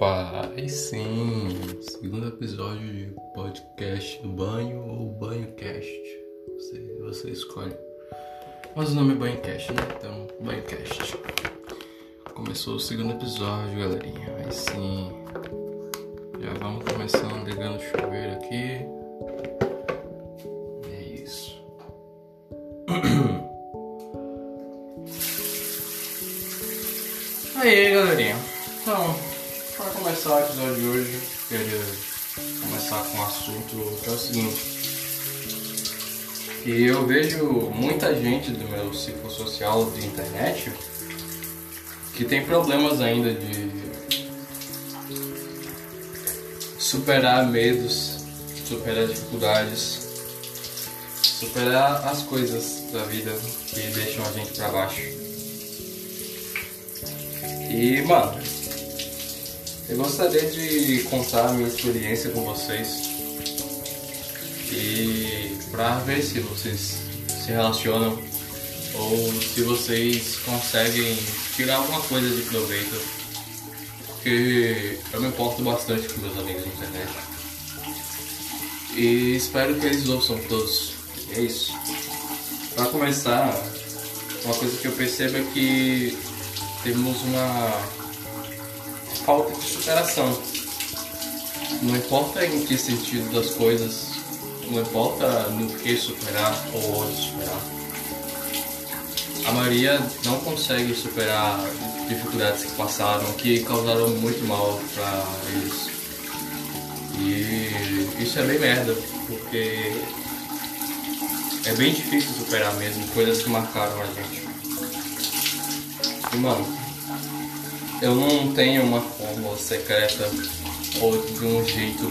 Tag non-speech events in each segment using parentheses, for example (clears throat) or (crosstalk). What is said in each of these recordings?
Opa, aí sim, segundo episódio de podcast banho ou banho-cast. Você, você escolhe. Mas o nome é banho-cast, né? Então, banho-cast. Começou o segundo episódio, galerinha. Aí sim. Já vamos começando ligando o chuveiro aqui. É isso. (clears throat) Aí, galerinha. Então, começar o episódio de hoje, queria começar com um assunto que é o seguinte. Que eu vejo muita gente do meu ciclo social de internet que tem problemas ainda de superar medos, superar dificuldades, superar as coisas da vida que deixam a gente pra baixo. E, mano, eu gostaria de contar a minha experiência com vocês e pra ver se vocês se relacionam ou se vocês conseguem tirar alguma coisa de proveito. Porque eu me importo bastante com meus amigos na internet. E espero que eles ouçam todos. É isso. Pra começar, uma coisa que eu percebo é que temos uma falta de superação. Não importa em que sentido das coisas, não importa no que superar ou onde superar. A maioria não consegue superar dificuldades que passaram, que causaram muito mal para eles. E isso é bem merda, porque é bem difícil superar mesmo coisas que marcaram a gente. E mano, eu não tenho uma fórmula secreta ou de um jeito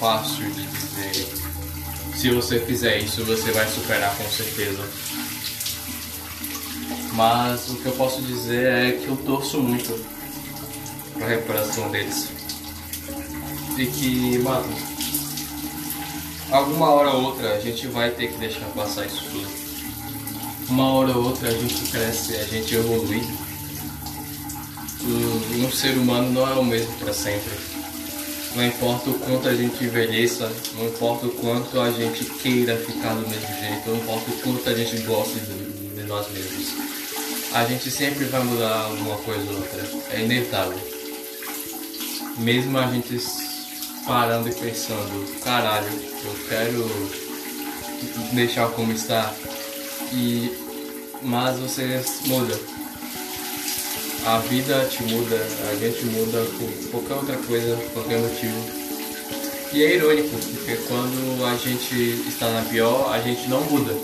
fácil de dizer se você fizer isso você vai superar com certeza. Mas o que eu posso dizer é que eu torço muito pra recuperação deles. E que, mano, alguma hora ou outra a gente vai ter que deixar passar isso tudo. Uma hora ou outra a gente cresce, a gente evolui um ser humano não é o mesmo para sempre. Não importa o quanto a gente envelheça, não importa o quanto a gente queira ficar do mesmo jeito, não importa o quanto a gente goste de, nós mesmos. A gente sempre vai mudar alguma coisa ou outra. É inevitável. Mesmo a gente parando e pensando, caralho, eu quero deixar como está. E mas você muda a vida te muda, a gente muda por qualquer outra coisa, qualquer motivo. E é irônico, porque quando a gente está na pior, a gente não muda.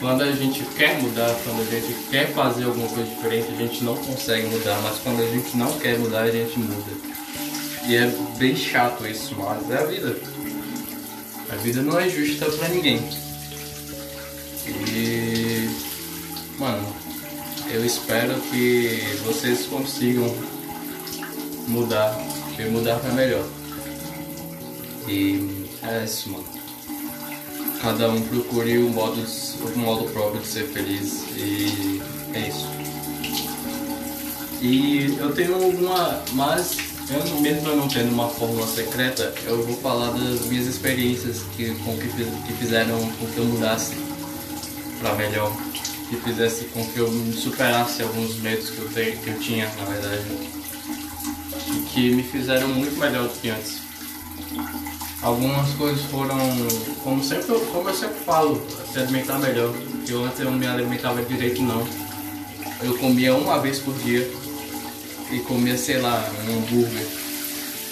Quando a gente quer mudar, quando a gente quer fazer alguma coisa diferente, a gente não consegue mudar, mas quando a gente não quer mudar, a gente muda. E é bem chato isso, mas é a vida. A vida não é justa pra ninguém. E. Mano, eu espero que vocês consigam mudar e mudar para melhor. E é isso, mano. Cada um procure um modo, um modo próprio de ser feliz e é isso. E eu tenho alguma. Mas eu mesmo não tendo uma fórmula secreta, eu vou falar das minhas experiências que, com que, que fizeram com que eu mudasse para melhor que fizesse com que eu superasse alguns medos que eu, tenho, que eu tinha, na verdade, e que me fizeram muito melhor do que antes. Algumas coisas foram, como, sempre, como eu sempre falo, se alimentar melhor, eu antes eu não me alimentava direito não. Eu comia uma vez por dia e comia, sei lá, um hambúrguer,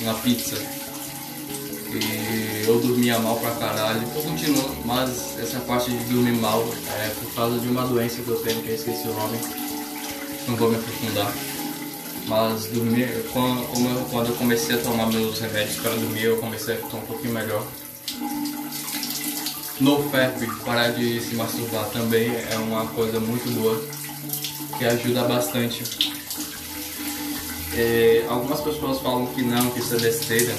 uma pizza. E eu dormia mal pra caralho. Eu continuo, mas essa parte de dormir mal é por causa de uma doença que eu tenho, que eu esqueci o nome. Não vou me aprofundar. Mas dormir, quando, quando eu comecei a tomar meus remédios para dormir, eu comecei a ficar um pouquinho melhor. No FAP, parar de se masturbar também é uma coisa muito boa, que ajuda bastante. É, algumas pessoas falam que não, que isso é besteira,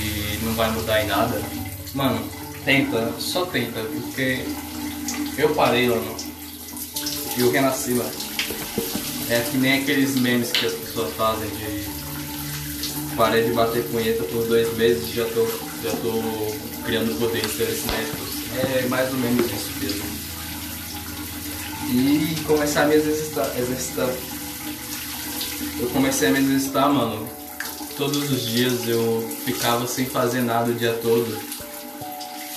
que não vai mudar em nada, mano, tenta, só tenta, porque eu parei, mano, e eu renasci, mano. É que nem aqueles memes que as pessoas fazem de parei de bater punheta por dois meses e já tô, já tô criando poderes telecinéticos. É mais ou menos isso mesmo. E começar a me exercitar, exercitar. Eu comecei a me exercitar, mano. Todos os dias eu ficava sem fazer nada o dia todo.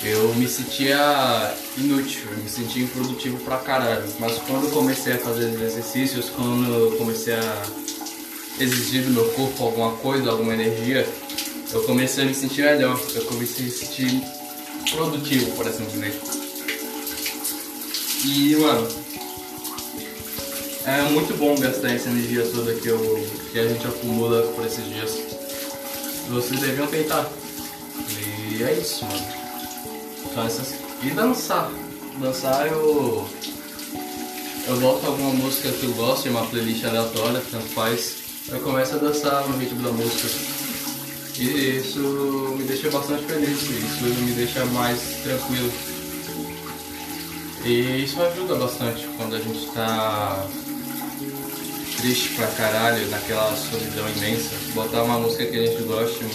Eu me sentia inútil, me sentia improdutivo pra caralho. Mas quando eu comecei a fazer os exercícios, quando eu comecei a exigir do meu corpo alguma coisa, alguma energia, eu comecei a me sentir melhor, eu comecei a me sentir produtivo, por assim dizer. E, mano, é muito bom gastar essa energia toda que, eu, que a gente acumula por esses dias. Vocês deviam tentar. E é isso, mano. Só essas... E dançar. Dançar eu. Eu boto alguma música que eu gosto, uma playlist aleatória, tanto faz eu começo a dançar no ritmo da música. E isso me deixa bastante feliz, isso me deixa mais tranquilo. E isso ajuda bastante quando a gente tá triste pra caralho, naquela solidão imensa. Botar uma música que a gente gosta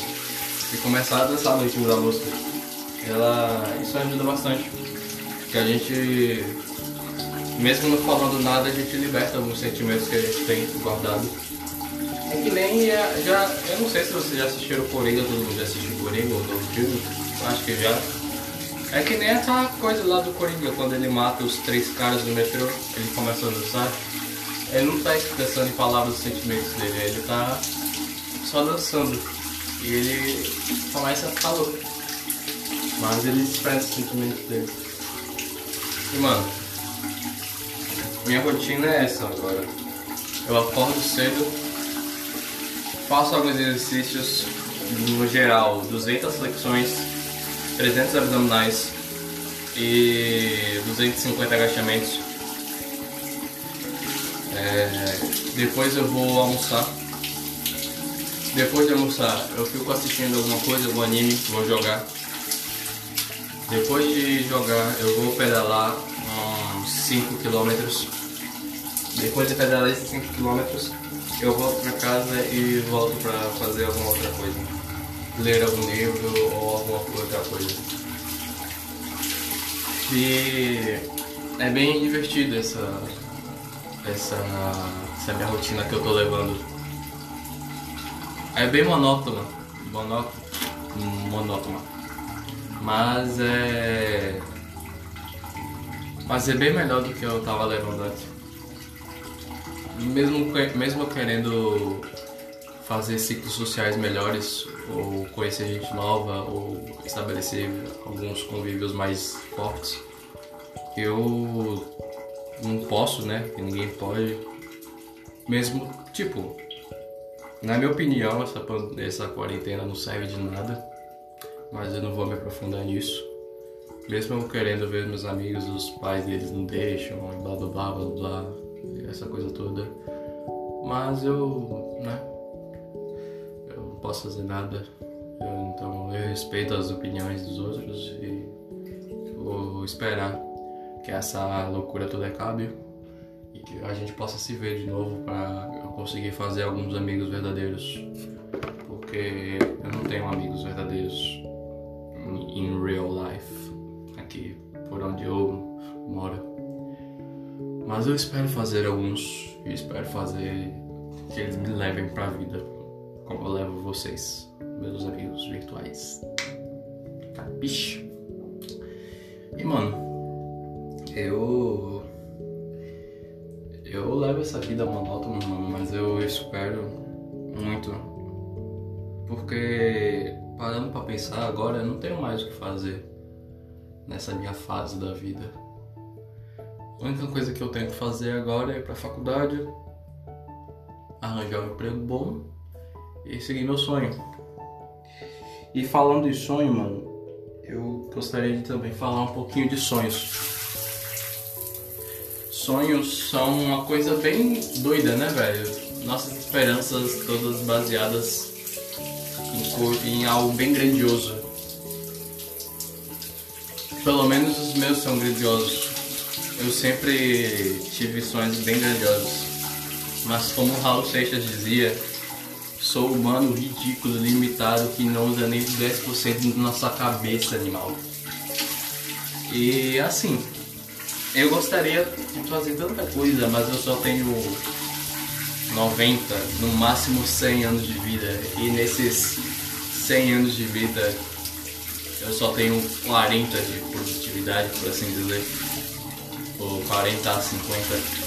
e começar a dançar no ritmo da música. Ela, isso ajuda bastante. Porque a gente, mesmo não falando nada, a gente liberta alguns sentimentos que a gente tem guardado. É que nem é, já. Eu não sei se vocês já assistiram Coringa, todo mundo já assistiu Coringa, o novo filme. Acho que já. É que nem aquela coisa lá do Coringa, quando ele mata os três caras do metrô, ele começa a dançar. Ele não tá expressando em palavras os sentimentos dele, ele tá só dançando. E ele começa a ficar louco. Mas ele expressa os sentimentos dele. E mano, minha rotina é essa agora. Eu acordo cedo, Faço alguns exercícios no geral, 200 flexões, 300 abdominais e 250 agachamentos. É, depois eu vou almoçar. Depois de almoçar, eu fico assistindo alguma coisa, algum anime, vou jogar. Depois de jogar, eu vou pedalar uns 5 km. Depois de pedalar esses 5 km, eu volto para casa e volto para fazer alguma outra coisa. Ler algum livro ou alguma outra coisa. E é bem divertido essa, essa, essa minha rotina que eu tô levando. É bem monótona, monótona, monótona. Mas é. Mas é bem melhor do que eu tava levando antes mesmo, mesmo querendo fazer ciclos sociais melhores, ou conhecer gente nova, ou estabelecer alguns convívios mais fortes, eu não posso, né? Ninguém pode. Mesmo, tipo, na minha opinião, essa, essa quarentena não serve de nada, mas eu não vou me aprofundar nisso. Mesmo eu querendo ver meus amigos, os pais deles não deixam, blá blá blá blá blá essa coisa toda. Mas eu, né? Eu não posso fazer nada. Eu, então eu respeito as opiniões dos outros e vou esperar que essa loucura toda acabe e que a gente possa se ver de novo para eu conseguir fazer alguns amigos verdadeiros. Porque eu não tenho amigos verdadeiros in real life aqui por onde eu moro. Mas eu espero fazer alguns e espero fazer que eles me levem pra vida como eu levo vocês, meus amigos virtuais. Capiche? E mano, eu. Eu levo essa vida monótona, mano, mas eu espero muito. Porque, parando pra pensar agora, eu não tenho mais o que fazer nessa minha fase da vida a única coisa que eu tenho que fazer agora é ir pra faculdade, arranjar um emprego bom e seguir meu sonho. E falando de sonho, mano, eu gostaria de também falar um pouquinho de sonhos. Sonhos são uma coisa bem doida, né, velho? Nossas esperanças todas baseadas em, em algo bem grandioso. Pelo menos os meus são grandiosos eu sempre tive sonhos bem grandiosos. Mas como o Raul Seixas dizia, sou humano ridículo, limitado, que não usa nem 10% da nossa cabeça animal. E assim, eu gostaria de fazer tanta coisa, mas eu só tenho 90, no máximo 100 anos de vida. E nesses 100 anos de vida, eu só tenho 40 de produtividade, por assim dizer. Ou 40 a 50.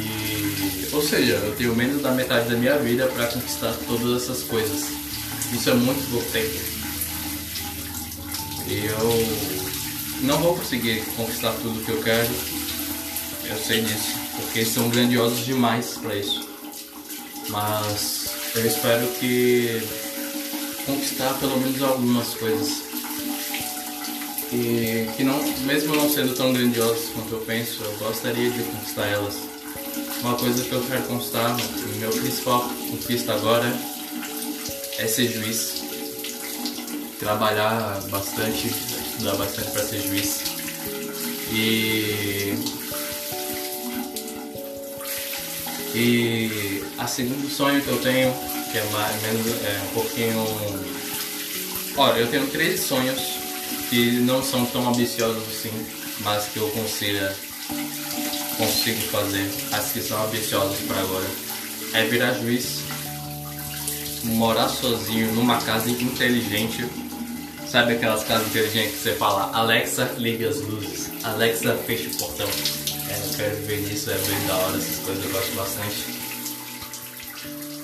E, ou seja, eu tenho menos da metade da minha vida para conquistar todas essas coisas. Isso é muito pouco tempo. E eu não vou conseguir conquistar tudo que eu quero. Eu sei disso, porque são grandiosos demais para isso. Mas eu espero que conquistar pelo menos algumas coisas. E que não, mesmo não sendo tão grandiosas quanto eu penso, eu gostaria de conquistar elas. Uma coisa que eu quero conquistar, meu principal conquista agora é ser juiz. Trabalhar bastante, estudar bastante para ser juiz. E. E a segundo sonho que eu tenho, que é mais menos é um pouquinho. Olha, eu tenho três sonhos que não são tão ambiciosos assim, mas que eu consigo consigo fazer, as que são ambiciosas para agora, é virar juiz, morar sozinho numa casa inteligente. Sabe aquelas casas inteligentes que você fala, Alexa, ligue as luzes, Alexa, feche o portão. É, eu quero ver nisso, é bem da hora, essas coisas eu gosto bastante.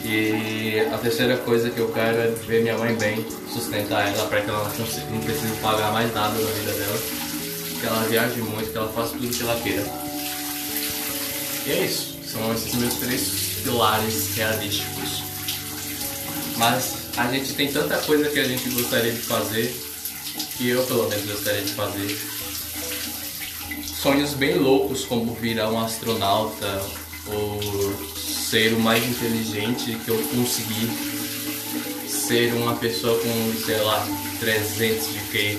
E a terceira coisa que eu quero é ver minha mãe bem, sustentar ela para que ela não, precise pagar mais nada na vida dela, que ela viaje muito, que ela faça tudo que ela queira. E é isso. São esses meus três pilares realísticos. Mas a gente tem tanta coisa que a gente gostaria de fazer, que eu pelo menos gostaria de fazer. Sonhos bem loucos como virar um astronauta ou ser o mais inteligente que eu conseguir. Ser uma pessoa com, sei lá, 300 de QI.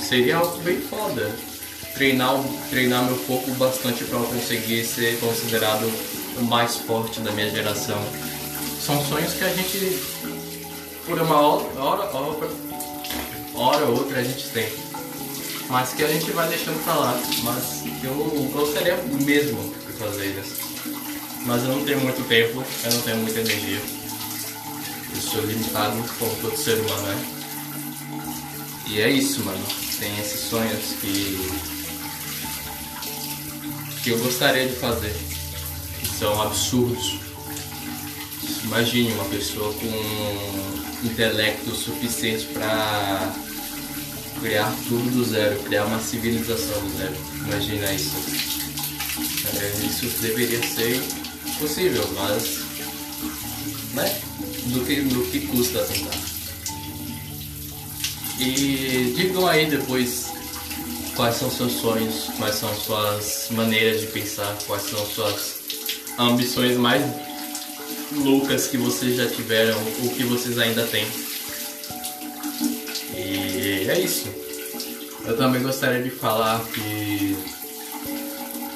Seria algo bem foda treinar, treinar meu corpo bastante para eu conseguir ser considerado o mais forte da minha geração. São sonhos que a gente, por uma hora, hora, hora, ou outra, a gente tem. Mas que a gente vai deixando pra lá. Mas eu gostaria mesmo de fazer isso. Mas eu não tenho muito tempo, eu não tenho muita energia. Eu sou limitado como todo ser humano é. E é isso, mano. Tem esses sonhos que que eu gostaria de fazer, que são absurdos. Imagine uma pessoa com intelecto suficiente para criar tudo do zero, criar uma civilização do zero. Imagina isso. É, isso deveria ser possível, mas né? Do que, do que custa tentar. E digam aí depois quais são seus sonhos, quais são suas maneiras de pensar, quais são suas ambições mais loucas que vocês já tiveram ou que vocês ainda têm. E é isso. Eu também gostaria de falar que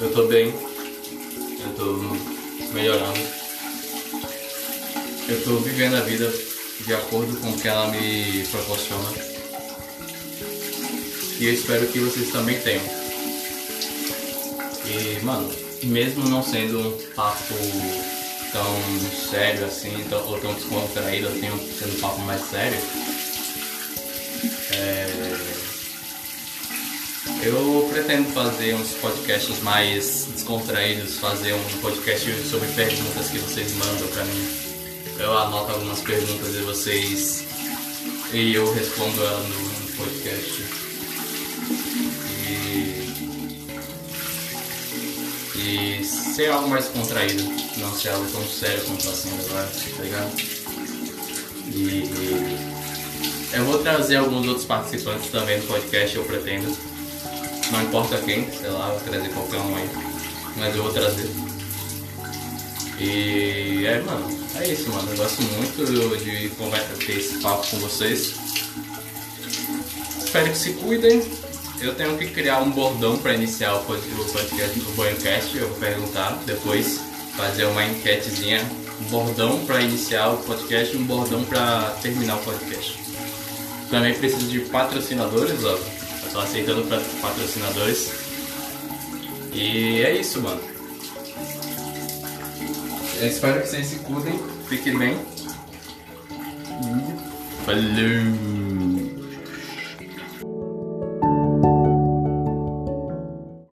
eu tô bem, eu tô melhorando, eu tô vivendo a vida de acordo com o que ela me proporciona e eu espero que vocês também tenham. E, mano, mesmo não sendo um papo tão sério assim, tão, ou tão descontraído assim, sendo um papo mais sério, é... eu pretendo fazer uns podcasts mais descontraídos, fazer um podcast sobre perguntas que vocês mandam pra mim. Eu anoto algumas perguntas e vocês e eu respondo ela no podcast. E ser algo mais contraído, não ser algo tão sério como está sendo agora, tá ligado? E eu vou trazer alguns outros participantes também do podcast, eu pretendo. Não importa quem, sei lá, vou trazer qualquer um aí. Mas eu vou trazer. E é, mano, é isso, mano. Eu gosto muito de conversar, ter esse papo com vocês. Espero que se cuidem eu tenho que criar um bordão para iniciar o podcast do Banhocast. Eu vou perguntar depois, fazer uma enquetezinha um bordão para iniciar o podcast e um bordão para terminar o podcast. Também preciso de patrocinadores, ó. Eu tô aceitando patrocinadores. E é isso, mano. Eu espero que vocês se cuidem, fiquem bem. Falou!